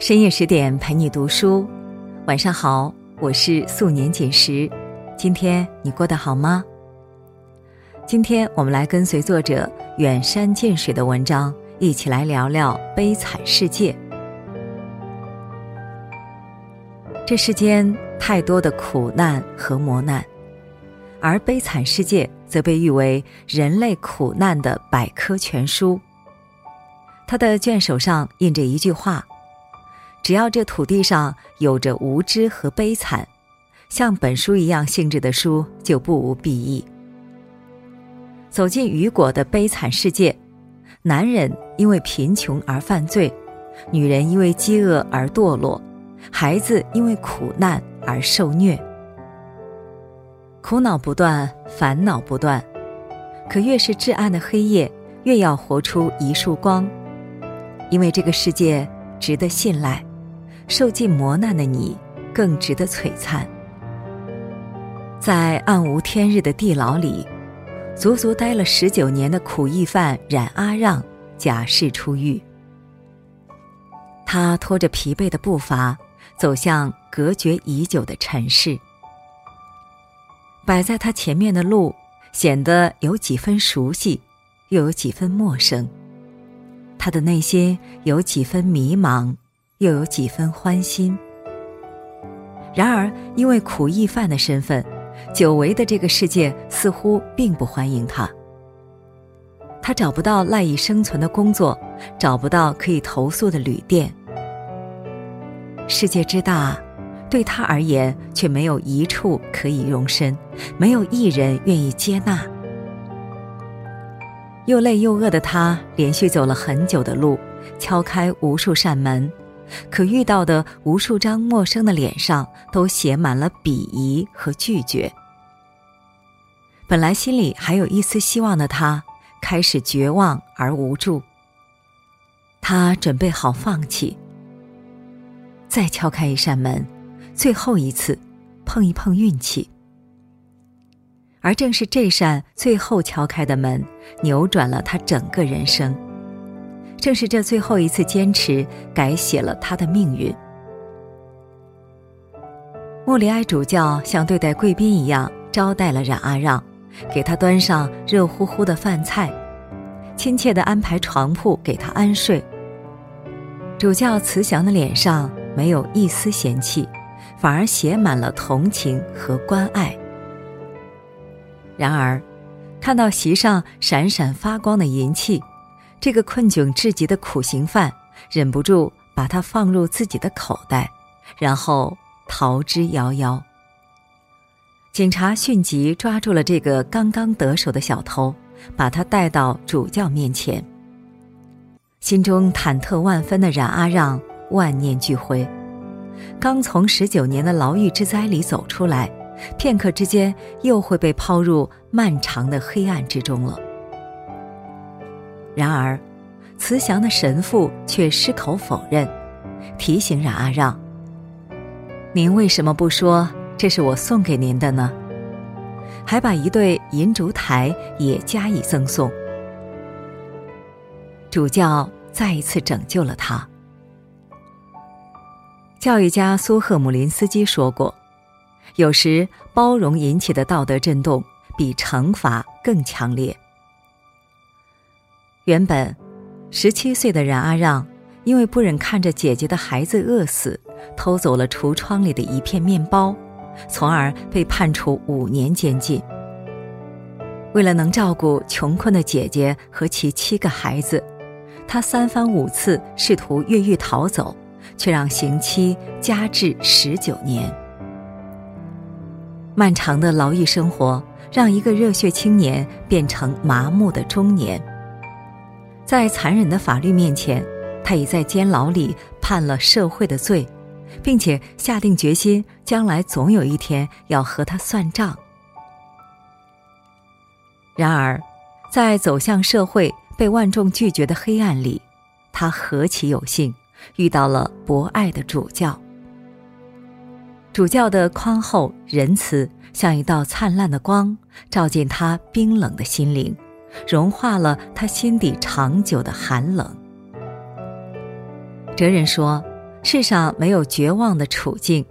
深夜十点陪你读书，晚上好，我是素年锦时。今天你过得好吗？今天我们来跟随作者远山近水的文章，一起来聊聊悲惨世界。这世间太多的苦难和磨难，而悲惨世界则被誉为人类苦难的百科全书。它的卷首上印着一句话。只要这土地上有着无知和悲惨，像本书一样性质的书就不无裨益。走进雨果的悲惨世界，男人因为贫穷而犯罪，女人因为饥饿而堕落，孩子因为苦难而受虐，苦恼不断，烦恼不断。可越是至暗的黑夜，越要活出一束光，因为这个世界值得信赖。受尽磨难的你，更值得璀璨。在暗无天日的地牢里，足足待了十九年的苦役犯冉阿让假释出狱。他拖着疲惫的步伐，走向隔绝已久的尘世。摆在他前面的路，显得有几分熟悉，又有几分陌生。他的内心有几分迷茫。又有几分欢心。然而，因为苦役犯的身份，久违的这个世界似乎并不欢迎他。他找不到赖以生存的工作，找不到可以投宿的旅店。世界之大，对他而言却没有一处可以容身，没有一人愿意接纳。又累又饿的他，连续走了很久的路，敲开无数扇门。可遇到的无数张陌生的脸上，都写满了鄙夷和拒绝。本来心里还有一丝希望的他，开始绝望而无助。他准备好放弃。再敲开一扇门，最后一次，碰一碰运气。而正是这扇最后敲开的门，扭转了他整个人生。正是这最后一次坚持，改写了他的命运。莫里埃主教像对待贵宾一样招待了冉阿让，给他端上热乎乎的饭菜，亲切地安排床铺给他安睡。主教慈祥的脸上没有一丝嫌弃，反而写满了同情和关爱。然而，看到席上闪闪发光的银器。这个困窘至极的苦行犯忍不住把它放入自己的口袋，然后逃之夭夭。警察迅即抓住了这个刚刚得手的小偷，把他带到主教面前。心中忐忑万分的冉阿让万念俱灰，刚从十九年的牢狱之灾里走出来，片刻之间又会被抛入漫长的黑暗之中了。然而，慈祥的神父却矢口否认，提醒冉阿让：“您为什么不说这是我送给您的呢？”还把一对银烛台也加以赠送。主教再一次拯救了他。教育家苏赫姆林斯基说过：“有时包容引起的道德震动，比惩罚更强烈。”原本，十七岁的冉阿让因为不忍看着姐姐的孩子饿死，偷走了橱窗里的一片面包，从而被判处五年监禁。为了能照顾穷困的姐姐和其七个孩子，他三番五次试图越狱逃走，却让刑期加至十九年。漫长的牢狱生活让一个热血青年变成麻木的中年。在残忍的法律面前，他已在监牢里判了社会的罪，并且下定决心，将来总有一天要和他算账。然而，在走向社会被万众拒绝的黑暗里，他何其有幸遇到了博爱的主教。主教的宽厚仁慈，像一道灿烂的光，照进他冰冷的心灵。融化了他心底长久的寒冷。哲人说，世上没有绝望的处境，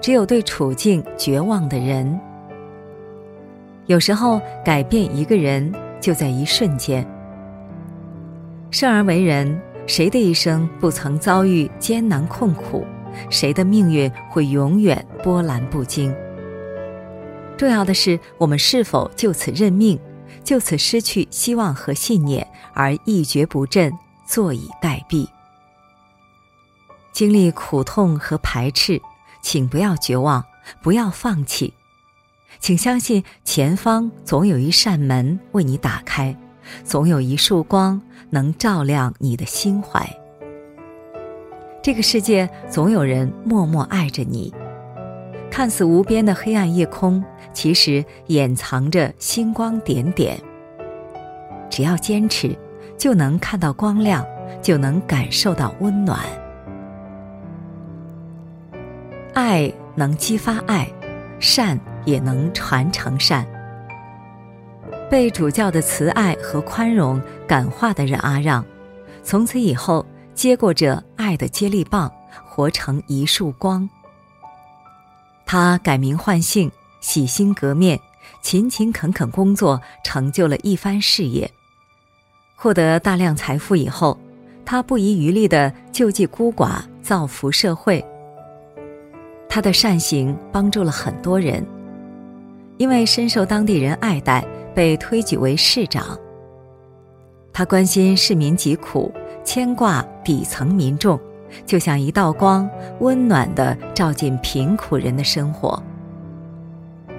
只有对处境绝望的人。有时候，改变一个人就在一瞬间。生而为人，谁的一生不曾遭遇艰难困苦？谁的命运会永远波澜不惊？重要的是，我们是否就此认命，就此失去希望和信念，而一蹶不振，坐以待毙？经历苦痛和排斥，请不要绝望，不要放弃，请相信前方总有一扇门为你打开，总有一束光能照亮你的心怀。这个世界总有人默默爱着你，看似无边的黑暗夜空，其实掩藏着星光点点。只要坚持，就能看到光亮，就能感受到温暖。爱能激发爱，善也能传承善。被主教的慈爱和宽容感化的人阿让，从此以后接过这爱的接力棒，活成一束光。他改名换姓，洗心革面，勤勤恳恳工作，成就了一番事业。获得大量财富以后，他不遗余力地救济孤寡，造福社会。他的善行帮助了很多人，因为深受当地人爱戴，被推举为市长。他关心市民疾苦，牵挂底层民众，就像一道光，温暖的照进贫苦人的生活。《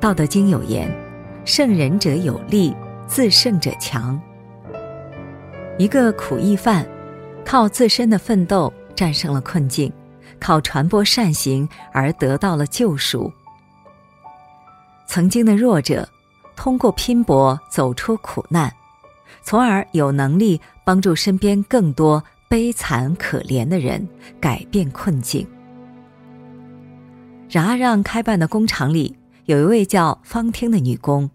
道德经》有言：“胜人者有力，自胜者强。”一个苦役犯，靠自身的奋斗战胜了困境。靠传播善行而得到了救赎。曾经的弱者，通过拼搏走出苦难，从而有能力帮助身边更多悲惨可怜的人改变困境。冉阿让开办的工厂里，有一位叫方汀的女工，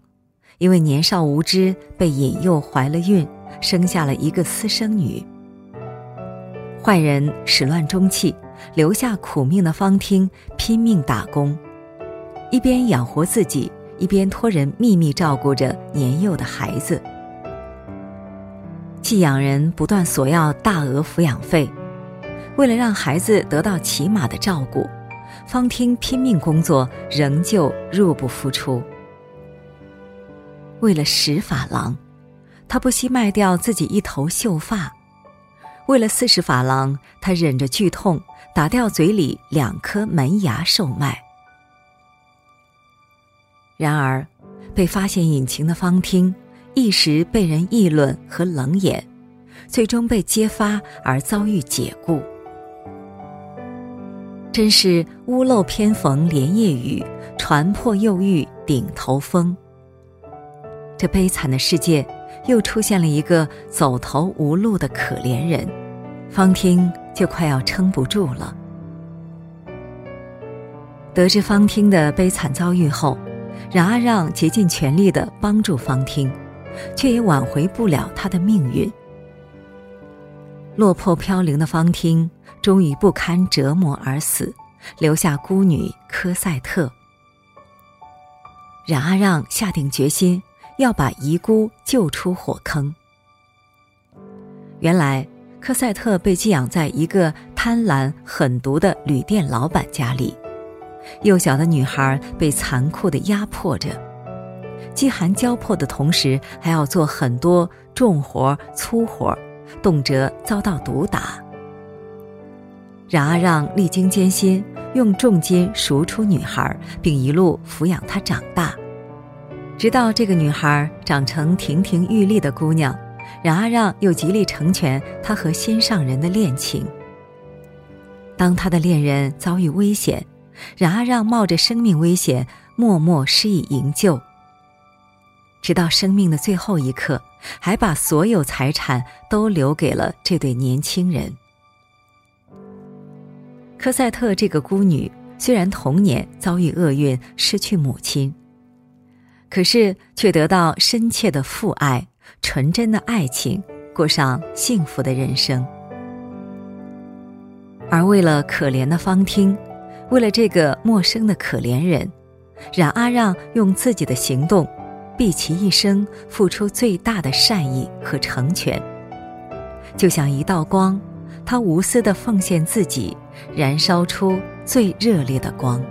因为年少无知，被引诱怀了孕，生下了一个私生女。坏人始乱终弃。留下苦命的方汀拼命打工，一边养活自己，一边托人秘密照顾着年幼的孩子。寄养人不断索要大额抚养费，为了让孩子得到起码的照顾，方汀拼命工作，仍旧入不敷出。为了十法郎，他不惜卖掉自己一头秀发；为了四十法郎，他忍着剧痛。打掉嘴里两颗门牙售卖。然而，被发现隐情的方汀一时被人议论和冷眼，最终被揭发而遭遇解雇。真是屋漏偏逢连夜雨，船破又遇顶头风。这悲惨的世界，又出现了一个走投无路的可怜人，方汀。就快要撑不住了。得知方汀的悲惨遭遇后，冉阿让竭尽全力的帮助方汀，却也挽回不了他的命运。落魄飘零的方汀终于不堪折磨而死，留下孤女科赛特。冉阿让下定决心要把遗孤救出火坑。原来。科赛特被寄养在一个贪婪狠毒的旅店老板家里，幼小的女孩被残酷的压迫着，饥寒交迫的同时，还要做很多重活粗活，动辄遭到毒打。冉阿让历经艰辛，用重金赎出女孩，并一路抚养她长大，直到这个女孩长成亭亭玉立的姑娘。冉阿让又极力成全他和心上人的恋情。当他的恋人遭遇危险，冉阿让冒着生命危险，默默施以营救。直到生命的最后一刻，还把所有财产都留给了这对年轻人。科赛特这个孤女虽然童年遭遇厄运，失去母亲，可是却得到深切的父爱。纯真的爱情，过上幸福的人生。而为了可怜的方汀，为了这个陌生的可怜人，冉阿让用自己的行动，毕其一生付出最大的善意和成全。就像一道光，他无私的奉献自己，燃烧出最热烈的光。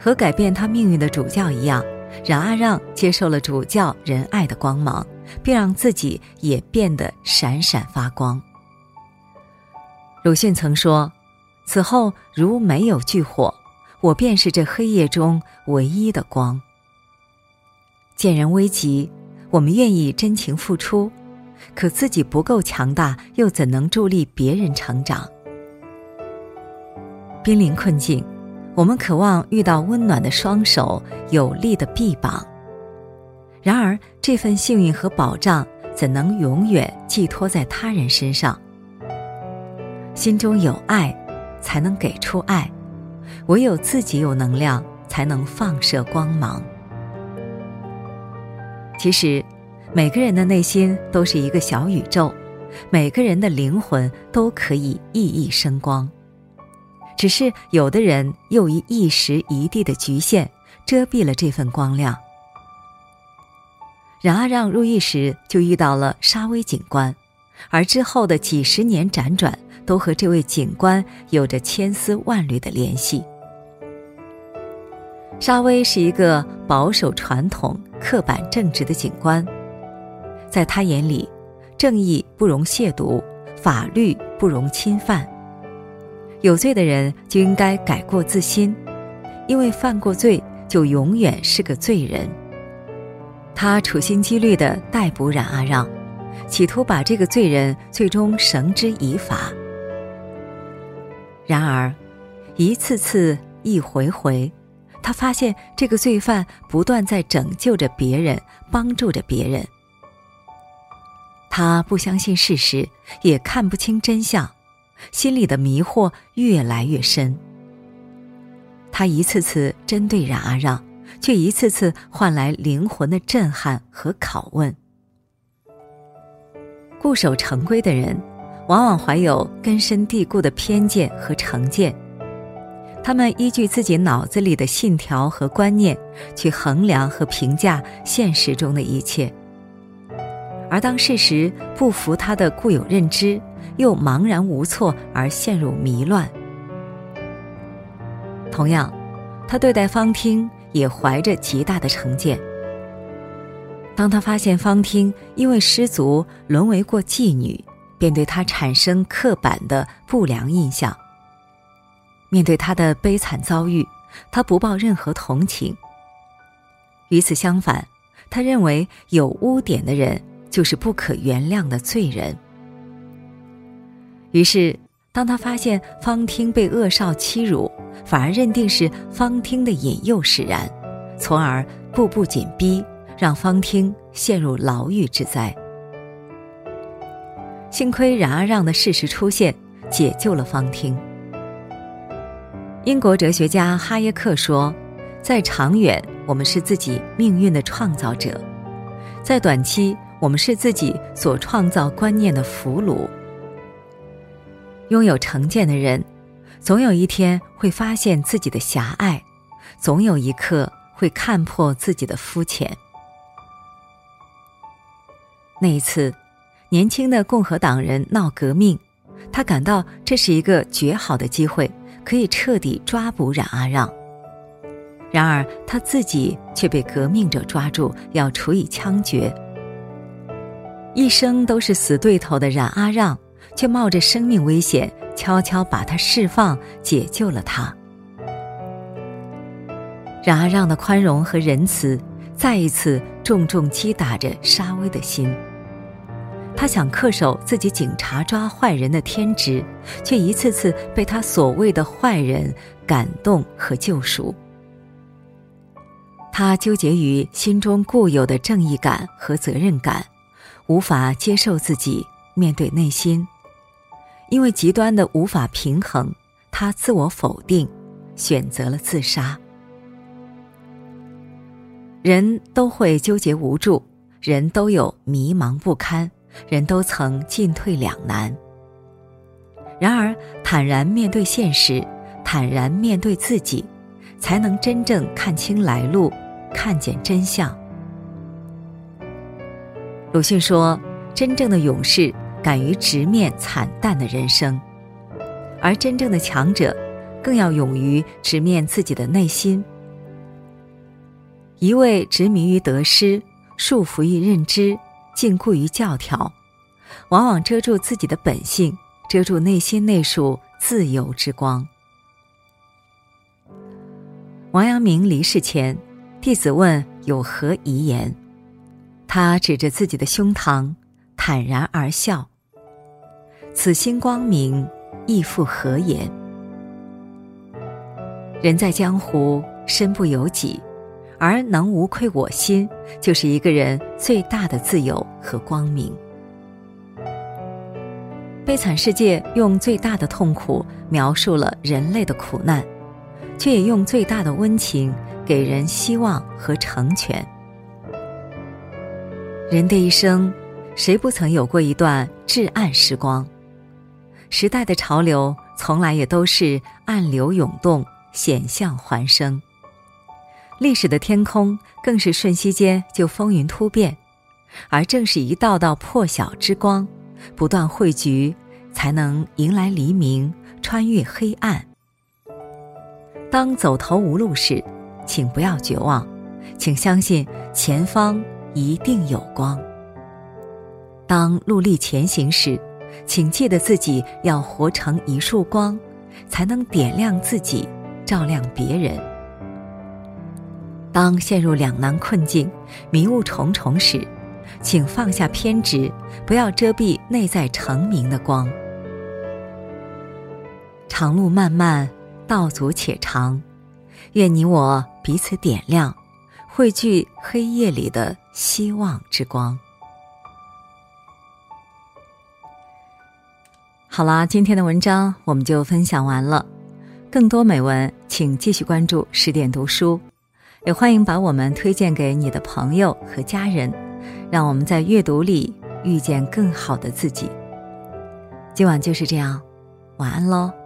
和改变他命运的主教一样，冉阿让接受了主教仁爱的光芒，并让自己也变得闪闪发光。鲁迅曾说：“此后如没有炬火，我便是这黑夜中唯一的光。”见人危急，我们愿意真情付出，可自己不够强大，又怎能助力别人成长？濒临困境。我们渴望遇到温暖的双手、有力的臂膀。然而，这份幸运和保障怎能永远寄托在他人身上？心中有爱，才能给出爱；唯有自己有能量，才能放射光芒。其实，每个人的内心都是一个小宇宙，每个人的灵魂都可以熠熠生光。只是有的人又以一时一地的局限遮蔽了这份光亮。冉阿让入狱时就遇到了沙威警官，而之后的几十年辗转都和这位警官有着千丝万缕的联系。沙威是一个保守传统、刻板正直的警官，在他眼里，正义不容亵渎，法律不容侵犯。有罪的人就应该改过自新，因为犯过罪就永远是个罪人。他处心积虑地逮捕冉阿让，企图把这个罪人最终绳之以法。然而，一次次、一回回，他发现这个罪犯不断在拯救着别人，帮助着别人。他不相信事实，也看不清真相。心里的迷惑越来越深。他一次次针对冉阿让，却一次次换来灵魂的震撼和拷问。固守成规的人，往往怀有根深蒂固的偏见和成见。他们依据自己脑子里的信条和观念，去衡量和评价现实中的一切。而当事实不符他的固有认知，又茫然无措而陷入迷乱。同样，他对待方听也怀着极大的成见。当他发现方听因为失足沦为过妓女，便对他产生刻板的不良印象。面对他的悲惨遭遇，他不抱任何同情。与此相反，他认为有污点的人就是不可原谅的罪人。于是，当他发现方汀被恶少欺辱，反而认定是方汀的引诱使然，从而步步紧逼，让方汀陷入牢狱之灾。幸亏冉阿让的事实出现，解救了方汀。英国哲学家哈耶克说：“在长远，我们是自己命运的创造者；在短期，我们是自己所创造观念的俘虏。”拥有成见的人，总有一天会发现自己的狭隘，总有一刻会看破自己的肤浅。那一次，年轻的共和党人闹革命，他感到这是一个绝好的机会，可以彻底抓捕冉阿让。然而，他自己却被革命者抓住，要处以枪决。一生都是死对头的冉阿让。却冒着生命危险，悄悄把他释放，解救了他。冉阿让的宽容和仁慈，再一次重重击打着沙威的心。他想恪守自己警察抓坏人的天职，却一次次被他所谓的坏人感动和救赎。他纠结于心中固有的正义感和责任感，无法接受自己面对内心。因为极端的无法平衡，他自我否定，选择了自杀。人都会纠结无助，人都有迷茫不堪，人都曾进退两难。然而，坦然面对现实，坦然面对自己，才能真正看清来路，看见真相。鲁迅说：“真正的勇士敢于直面惨淡的人生，而真正的强者，更要勇于直面自己的内心。一味执迷于得失，束缚于认知，禁锢于教条，往往遮住自己的本性，遮住内心那束自由之光。”王阳明离世前，弟子问有何遗言。他指着自己的胸膛，坦然而笑。此心光明，亦复何言？人在江湖，身不由己，而能无愧我心，就是一个人最大的自由和光明。悲惨世界用最大的痛苦描述了人类的苦难，却也用最大的温情给人希望和成全。人的一生，谁不曾有过一段至暗时光？时代的潮流从来也都是暗流涌动，险象环生。历史的天空更是瞬息间就风云突变，而正是一道道破晓之光，不断汇聚，才能迎来黎明，穿越黑暗。当走投无路时，请不要绝望，请相信前方。一定有光。当努力前行时，请记得自己要活成一束光，才能点亮自己，照亮别人。当陷入两难困境、迷雾重重时，请放下偏执，不要遮蔽内在成明的光。长路漫漫，道阻且长，愿你我彼此点亮。汇聚黑夜里的希望之光。好啦，今天的文章我们就分享完了。更多美文，请继续关注十点读书，也欢迎把我们推荐给你的朋友和家人，让我们在阅读里遇见更好的自己。今晚就是这样，晚安喽。